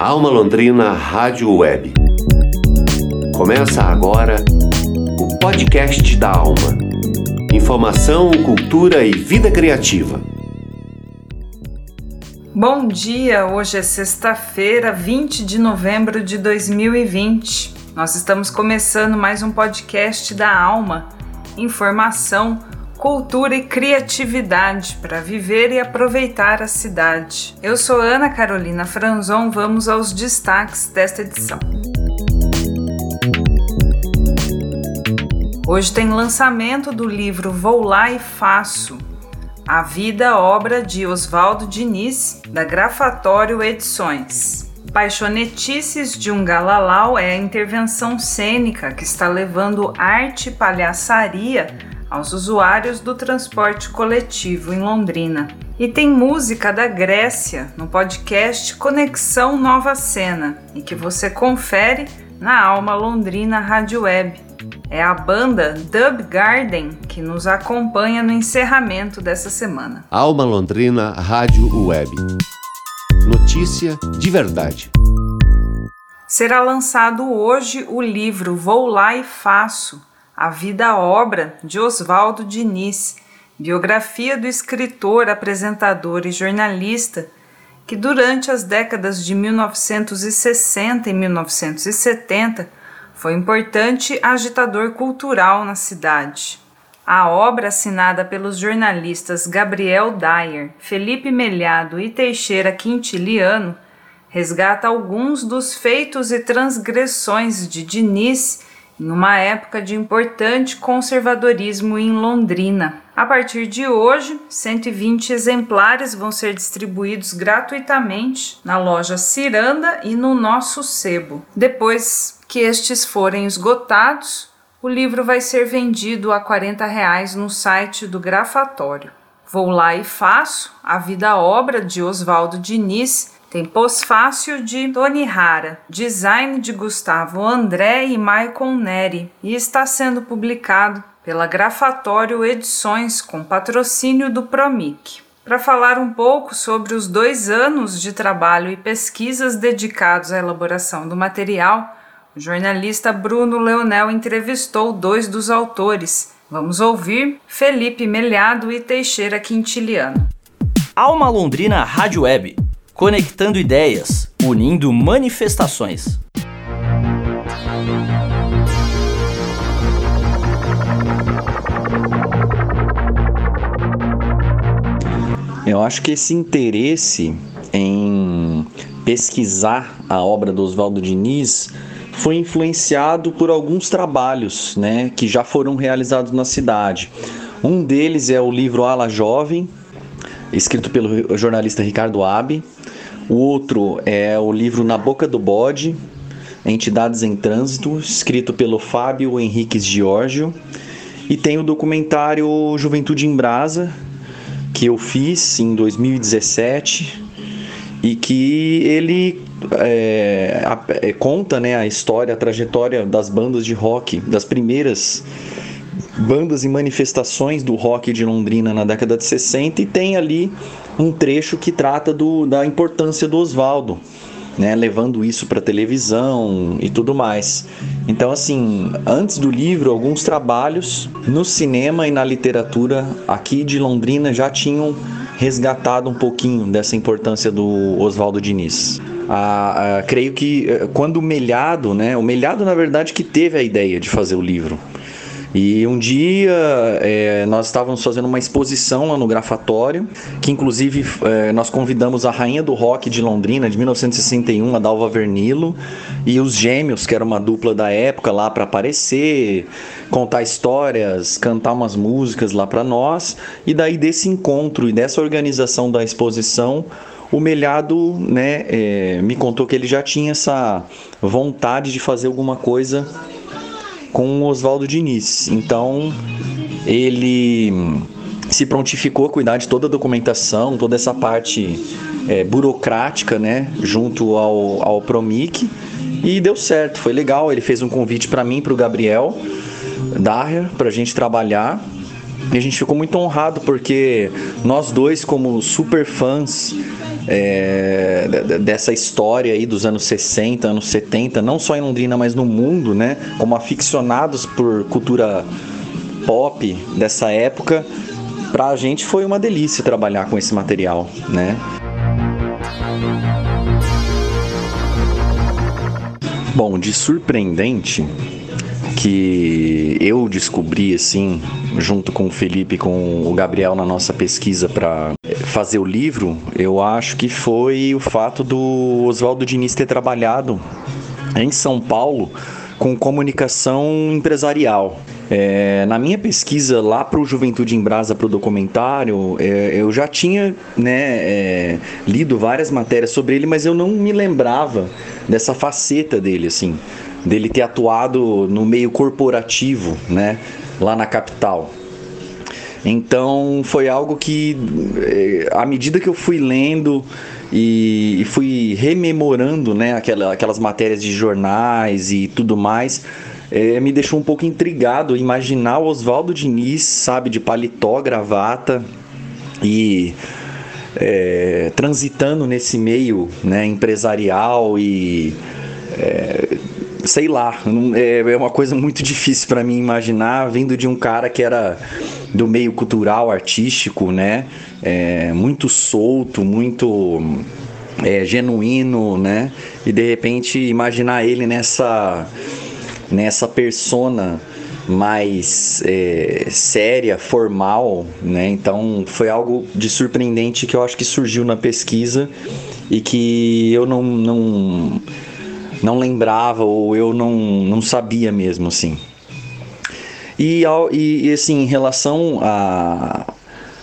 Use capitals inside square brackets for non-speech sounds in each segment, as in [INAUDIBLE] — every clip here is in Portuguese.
Alma Londrina Rádio Web. Começa agora o podcast da Alma. Informação, cultura e vida criativa. Bom dia, hoje é sexta-feira, 20 de novembro de 2020. Nós estamos começando mais um podcast da Alma. Informação, cultura e criatividade para viver e aproveitar a cidade. Eu sou Ana Carolina Franzon, vamos aos destaques desta edição. Hoje tem lançamento do livro Vou Lá e Faço, a vida obra de Oswaldo Diniz, da Grafatório Edições. Paixonetices de um Galalau é a intervenção cênica que está levando arte e palhaçaria aos usuários do transporte coletivo em Londrina. E tem música da Grécia no podcast Conexão Nova Cena e que você confere na Alma Londrina Rádio Web. É a banda Dub Garden que nos acompanha no encerramento dessa semana. Alma Londrina Rádio Web. Notícia de verdade. Será lançado hoje o livro Vou Lá e Faço a Vida-Obra de Oswaldo Diniz, biografia do escritor, apresentador e jornalista que, durante as décadas de 1960 e 1970, foi importante agitador cultural na cidade. A obra, assinada pelos jornalistas Gabriel Dyer, Felipe Melhado e Teixeira Quintiliano, resgata alguns dos feitos e transgressões de Diniz numa época de importante conservadorismo em Londrina. A partir de hoje, 120 exemplares vão ser distribuídos gratuitamente na loja Ciranda e no nosso sebo. Depois que estes forem esgotados, o livro vai ser vendido a 40 reais no site do Grafatório. Vou lá e faço a vida-obra de Oswaldo Diniz tem pós-fácil de Tony Hara, design de Gustavo André e Michael Neri e está sendo publicado pela Grafatório Edições com patrocínio do Promic. Para falar um pouco sobre os dois anos de trabalho e pesquisas dedicados à elaboração do material, o jornalista Bruno Leonel entrevistou dois dos autores. Vamos ouvir Felipe Melhado e Teixeira Quintiliano. Alma Londrina Rádio Web conectando ideias, unindo manifestações. Eu acho que esse interesse em pesquisar a obra do Oswaldo Diniz foi influenciado por alguns trabalhos né, que já foram realizados na cidade. Um deles é o livro Ala Jovem, escrito pelo jornalista Ricardo Abe, o outro é o livro Na Boca do Bode, Entidades em Trânsito, escrito pelo Fábio Henriques Giorgio. E tem o documentário Juventude em Brasa, que eu fiz em 2017 e que ele é, é, conta né, a história, a trajetória das bandas de rock, das primeiras bandas e manifestações do rock de Londrina na década de 60 e tem ali um trecho que trata do, da importância do Oswaldo, né, levando isso para televisão e tudo mais. Então, assim, antes do livro, alguns trabalhos no cinema e na literatura aqui de Londrina já tinham resgatado um pouquinho dessa importância do Oswaldo Diniz. Ah, ah, creio que eh, quando o Melhado, né, o Melhado na verdade que teve a ideia de fazer o livro. E um dia é, nós estávamos fazendo uma exposição lá no Grafatório, que inclusive é, nós convidamos a rainha do rock de Londrina, de 1961, a Dalva Vernilo, e os Gêmeos, que era uma dupla da época, lá para aparecer, contar histórias, cantar umas músicas lá para nós. E daí desse encontro e dessa organização da exposição, o Melhado né, é, me contou que ele já tinha essa vontade de fazer alguma coisa com o Oswaldo Diniz. Então, ele se prontificou a cuidar de toda a documentação, toda essa parte é, burocrática, né, junto ao, ao Promic, e deu certo, foi legal. Ele fez um convite para mim, para o Gabriel Daher, para a gente trabalhar. E a gente ficou muito honrado porque nós dois, como super fãs é, dessa história aí dos anos 60, anos 70, não só em Londrina, mas no mundo, né? Como aficionados por cultura pop dessa época, pra gente foi uma delícia trabalhar com esse material, né? Bom, de surpreendente que eu descobri assim, junto com o Felipe e com o Gabriel na nossa pesquisa para fazer o livro, eu acho que foi o fato do Oswaldo Diniz ter trabalhado em São Paulo com comunicação empresarial. É, na minha pesquisa lá para o Juventude em Brasa, para o documentário, é, eu já tinha né, é, lido várias matérias sobre ele, mas eu não me lembrava dessa faceta dele, assim, dele ter atuado no meio corporativo, né, lá na capital. Então foi algo que, é, à medida que eu fui lendo e, fui rememorando né, aquelas matérias de jornais e tudo mais, é, me deixou um pouco intrigado imaginar o Oswaldo Diniz, sabe, de paletó, gravata e é, transitando nesse meio né, empresarial e é, sei lá, é, é uma coisa muito [LAUGHS] difícil para mim imaginar vindo de um cara que era do meio cultural, artístico, né, é, muito solto, muito é, genuíno, né, e de repente imaginar ele nessa nessa persona mais é, séria, formal, né? Então foi algo de surpreendente que eu acho que surgiu na pesquisa e que eu não, não, não lembrava ou eu não, não sabia mesmo, assim. E, e, assim, em relação a,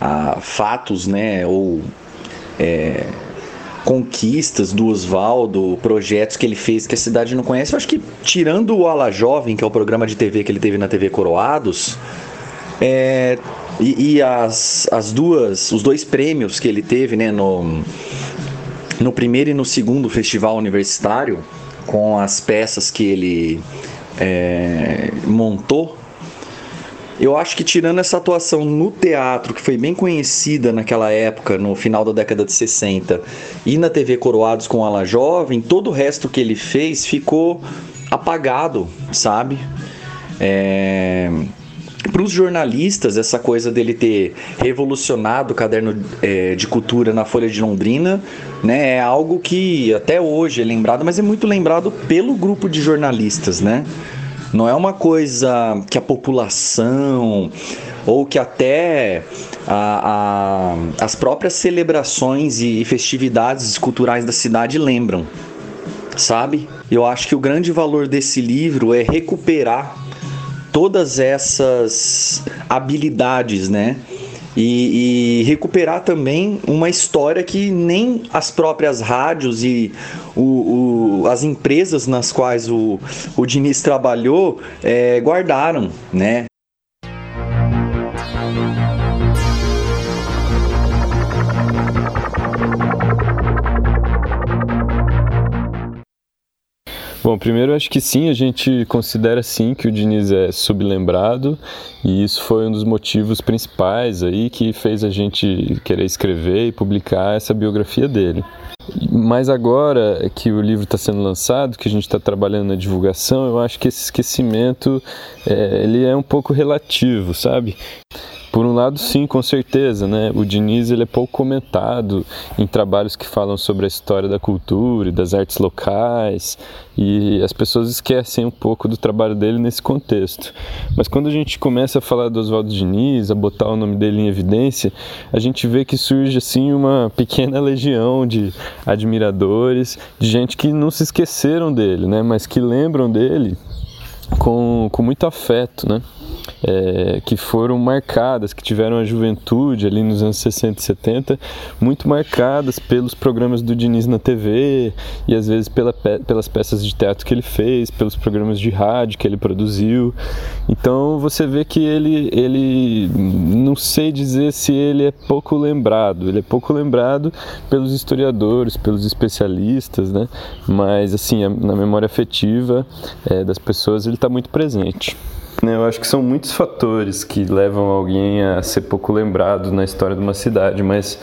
a fatos, né, ou é, conquistas do Oswaldo, projetos que ele fez que a cidade não conhece. Eu acho que tirando o Ala Jovem, que é o programa de TV que ele teve na TV Coroados, é, e, e, as, as duas, os dois prêmios que ele teve, né, no, no primeiro e no segundo festival universitário, com as peças que ele é, montou eu acho que tirando essa atuação no teatro, que foi bem conhecida naquela época, no final da década de 60, e na TV Coroados com Ala Jovem, todo o resto que ele fez ficou apagado, sabe? É... Para os jornalistas, essa coisa dele ter revolucionado o caderno é, de cultura na Folha de Londrina né, é algo que até hoje é lembrado, mas é muito lembrado pelo grupo de jornalistas, né? Não é uma coisa que a população ou que até a, a, as próprias celebrações e festividades culturais da cidade lembram, sabe? Eu acho que o grande valor desse livro é recuperar todas essas habilidades, né? E, e, recuperar também uma história que nem as próprias rádios e o, o, as empresas nas quais o, o Diniz trabalhou é, guardaram, né? Bom, primeiro acho que sim, a gente considera sim que o Diniz é sublembrado e isso foi um dos motivos principais aí que fez a gente querer escrever e publicar essa biografia dele. Mas agora que o livro está sendo lançado, que a gente está trabalhando na divulgação, eu acho que esse esquecimento é, ele é um pouco relativo, sabe? Por um lado, sim, com certeza, né? O Diniz ele é pouco comentado em trabalhos que falam sobre a história da cultura e das artes locais, e as pessoas esquecem um pouco do trabalho dele nesse contexto. Mas quando a gente começa a falar do Oswaldo Diniz, a botar o nome dele em evidência, a gente vê que surge assim uma pequena legião de admiradores, de gente que não se esqueceram dele, né? Mas que lembram dele com, com muito afeto, né? É, que foram marcadas, que tiveram a juventude ali nos anos 60 e 70, muito marcadas pelos programas do Diniz na TV e às vezes pela, pelas peças de teatro que ele fez, pelos programas de rádio que ele produziu. Então você vê que ele, ele não sei dizer se ele é pouco lembrado, ele é pouco lembrado pelos historiadores, pelos especialistas, né? mas assim, na memória afetiva é, das pessoas ele está muito presente. Né, eu acho que são muitos fatores que levam alguém a ser pouco lembrado na história de uma cidade, mas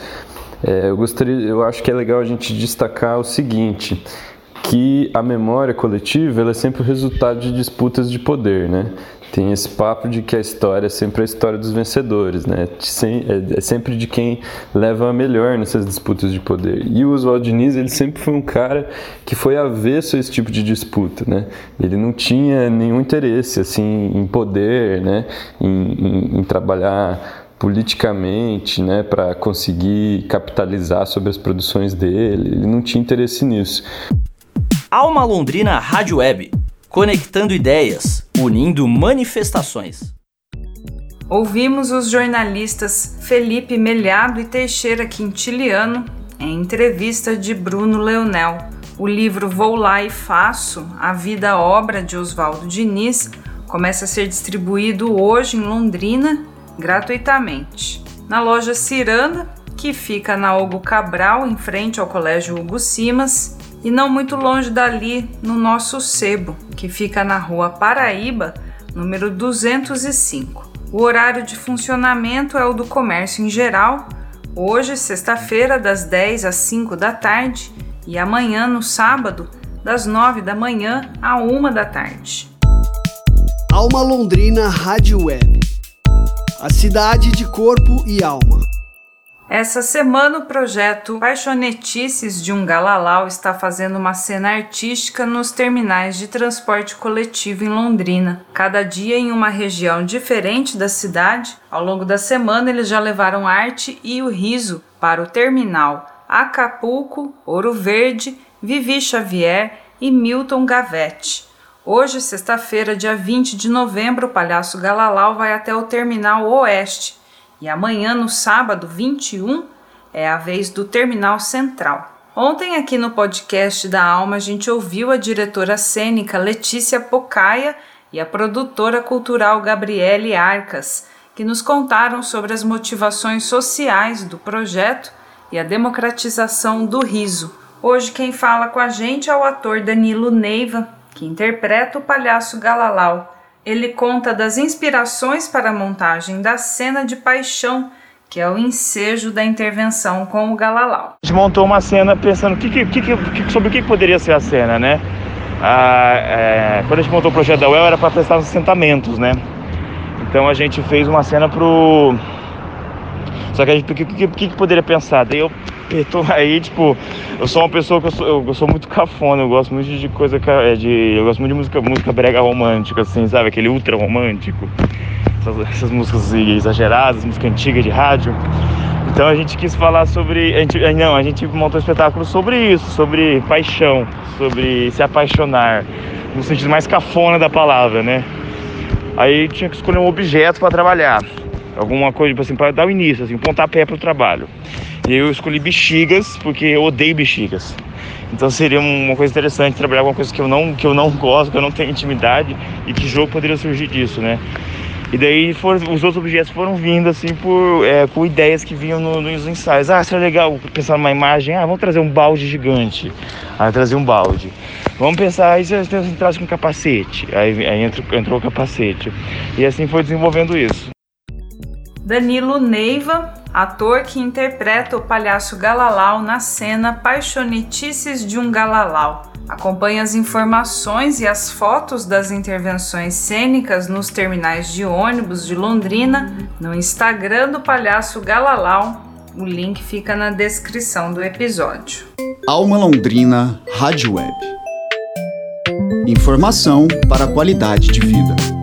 É, eu gostaria, eu acho que é legal a gente destacar o seguinte, que a memória coletiva é sempre o resultado de disputas de poder, né? Tem esse papo de que a história é sempre a história dos vencedores, né? É, é sempre de quem leva a melhor nessas disputas de poder. E o Oswald Diniz, ele sempre foi um cara que foi avesso a esse tipo de disputa, né? Ele não tinha nenhum interesse, assim, em poder, né? em, em, em trabalhar politicamente, né, para conseguir capitalizar sobre as produções dele. Ele não tinha interesse nisso. Alma Londrina Rádio Web, conectando ideias, unindo manifestações. Ouvimos os jornalistas Felipe Melhado e Teixeira Quintiliano em entrevista de Bruno Leonel. O livro Vou Lá e Faço, A Vida Obra de Oswaldo Diniz, começa a ser distribuído hoje em Londrina gratuitamente. Na loja Ciranda, que fica na Hugo Cabral, em frente ao Colégio Hugo Simas, e não muito longe dali, no nosso sebo, que fica na Rua Paraíba, número 205. O horário de funcionamento é o do comércio em geral, hoje, sexta-feira, das 10 às 5 da tarde, e amanhã, no sábado, das 9 da manhã à 1 da tarde. Alma Londrina Rádio Web a cidade de corpo e alma. Essa semana, o projeto Paixonetices de um Galalau está fazendo uma cena artística nos terminais de transporte coletivo em Londrina. Cada dia em uma região diferente da cidade. Ao longo da semana, eles já levaram arte e o riso para o terminal Acapulco, Ouro Verde, Vivi Xavier e Milton Gavete. Hoje, sexta-feira, dia 20 de novembro, o Palhaço Galalau vai até o Terminal Oeste e amanhã, no sábado 21, é a vez do Terminal Central. Ontem, aqui no podcast da Alma, a gente ouviu a diretora cênica Letícia Pocaia e a produtora cultural Gabriele Arcas, que nos contaram sobre as motivações sociais do projeto e a democratização do riso. Hoje, quem fala com a gente é o ator Danilo Neiva, que interpreta o palhaço Galalau. Ele conta das inspirações para a montagem da cena de paixão, que é o ensejo da intervenção com o Galalau. A gente montou uma cena pensando que, que, que, sobre o que poderia ser a cena, né? Ah, é, quando a gente montou o projeto da UEL era para prestar os assentamentos, né? Então a gente fez uma cena pro. Só que a gente, o que, que, que, poderia pensar? Daí eu [LAUGHS] tô aí, tipo, eu sou uma pessoa que eu sou, eu sou muito cafona, eu gosto muito de coisa é, de. Eu gosto muito de música, música brega romântica, assim, sabe? Aquele ultra romântico. Essas, essas músicas exageradas, música antiga de rádio. Então a gente quis falar sobre. A gente, não, a gente montou um espetáculo sobre isso, sobre paixão, sobre se apaixonar, no sentido mais cafona da palavra, né? Aí tinha que escolher um objeto para trabalhar. Alguma coisa, tipo assim, para dar o início, assim, um pontapé para o trabalho. E eu escolhi bexigas porque eu odeio bexigas. Então seria uma coisa interessante trabalhar com coisa que eu não que eu não gosto, que eu não tenho intimidade e que jogo poderia surgir disso, né? E daí os outros objetos foram vindo assim por é, com ideias que vinham no, nos ensaios. Ah, seria legal pensar numa imagem. Ah, vamos trazer um balde gigante. Ah, trazer um balde. Vamos pensar, e se a gente traz com um capacete? Aí, aí entrou, entrou o capacete. E assim foi desenvolvendo isso. Danilo Neiva, ator que interpreta o palhaço Galalau na cena Paixonetices de um Galalau. Acompanhe as informações e as fotos das intervenções cênicas nos terminais de ônibus de Londrina no Instagram do Palhaço Galalau. O link fica na descrição do episódio. Alma Londrina Rádio Web. Informação para a qualidade de vida.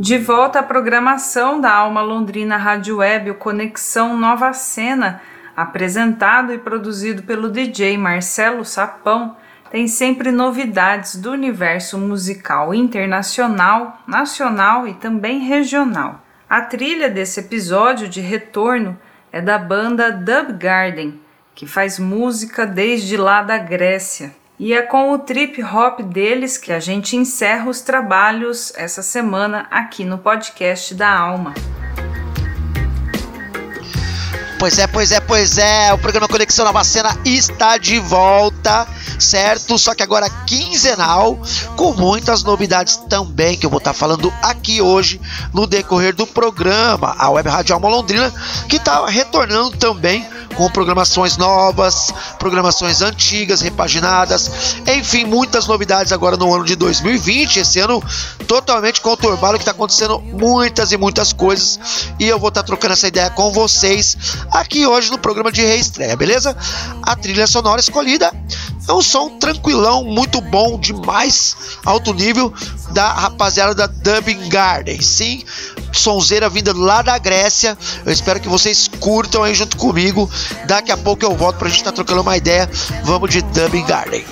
De volta à programação da Alma Londrina Rádio Web, o Conexão Nova Cena, apresentado e produzido pelo DJ Marcelo Sapão, tem sempre novidades do universo musical internacional, nacional e também regional. A trilha desse episódio de retorno é da banda Dub Garden, que faz música desde lá da Grécia. E é com o trip hop deles que a gente encerra os trabalhos essa semana aqui no podcast da Alma. Pois é, pois é, pois é. O programa Conexão Nova Cena está de volta certo? Só que agora quinzenal, com muitas novidades também que eu vou estar tá falando aqui hoje no decorrer do programa, a Web Rádio Alma Londrina, que está retornando também com programações novas, programações antigas, repaginadas, enfim, muitas novidades agora no ano de 2020, esse ano totalmente conturbado que está acontecendo muitas e muitas coisas e eu vou estar tá trocando essa ideia com vocês aqui hoje no programa de reestreia, beleza? A trilha sonora escolhida é um som tranquilão, muito bom, demais, alto nível da rapaziada da Dubbing Garden. Sim, sonzeira vinda lá da Grécia. Eu espero que vocês curtam aí junto comigo. Daqui a pouco eu volto pra gente estar tá trocando uma ideia. Vamos de Dubbing Garden.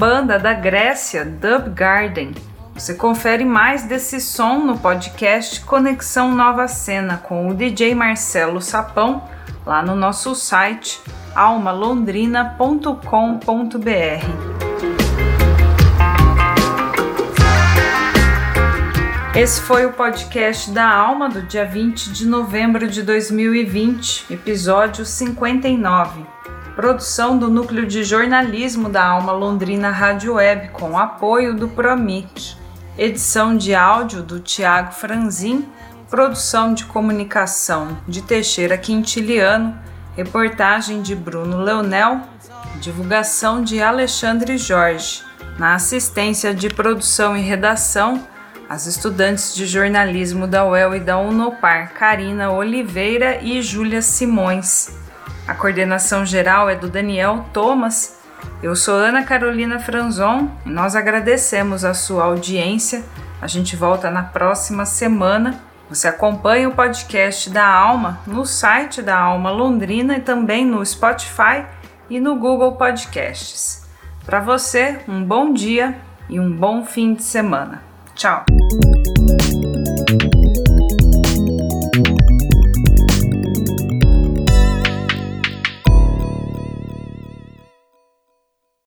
Banda da Grécia, Dub Garden. Você confere mais desse som no podcast Conexão Nova Cena com o DJ Marcelo Sapão lá no nosso site almalondrina.com.br. Esse foi o podcast da Alma do dia 20 de novembro de 2020, episódio 59. Produção do Núcleo de Jornalismo da Alma Londrina Rádio Web, com apoio do Promic. Edição de áudio do Tiago Franzin. Produção de comunicação de Teixeira Quintiliano. Reportagem de Bruno Leonel. Divulgação de Alexandre Jorge. Na assistência de produção e redação, as estudantes de jornalismo da UEL e da Unopar, Karina Oliveira e Júlia Simões. A coordenação geral é do Daniel Thomas. Eu sou Ana Carolina Franzon e nós agradecemos a sua audiência. A gente volta na próxima semana. Você acompanha o podcast da Alma no site da Alma Londrina e também no Spotify e no Google Podcasts. Para você, um bom dia e um bom fim de semana. Tchau!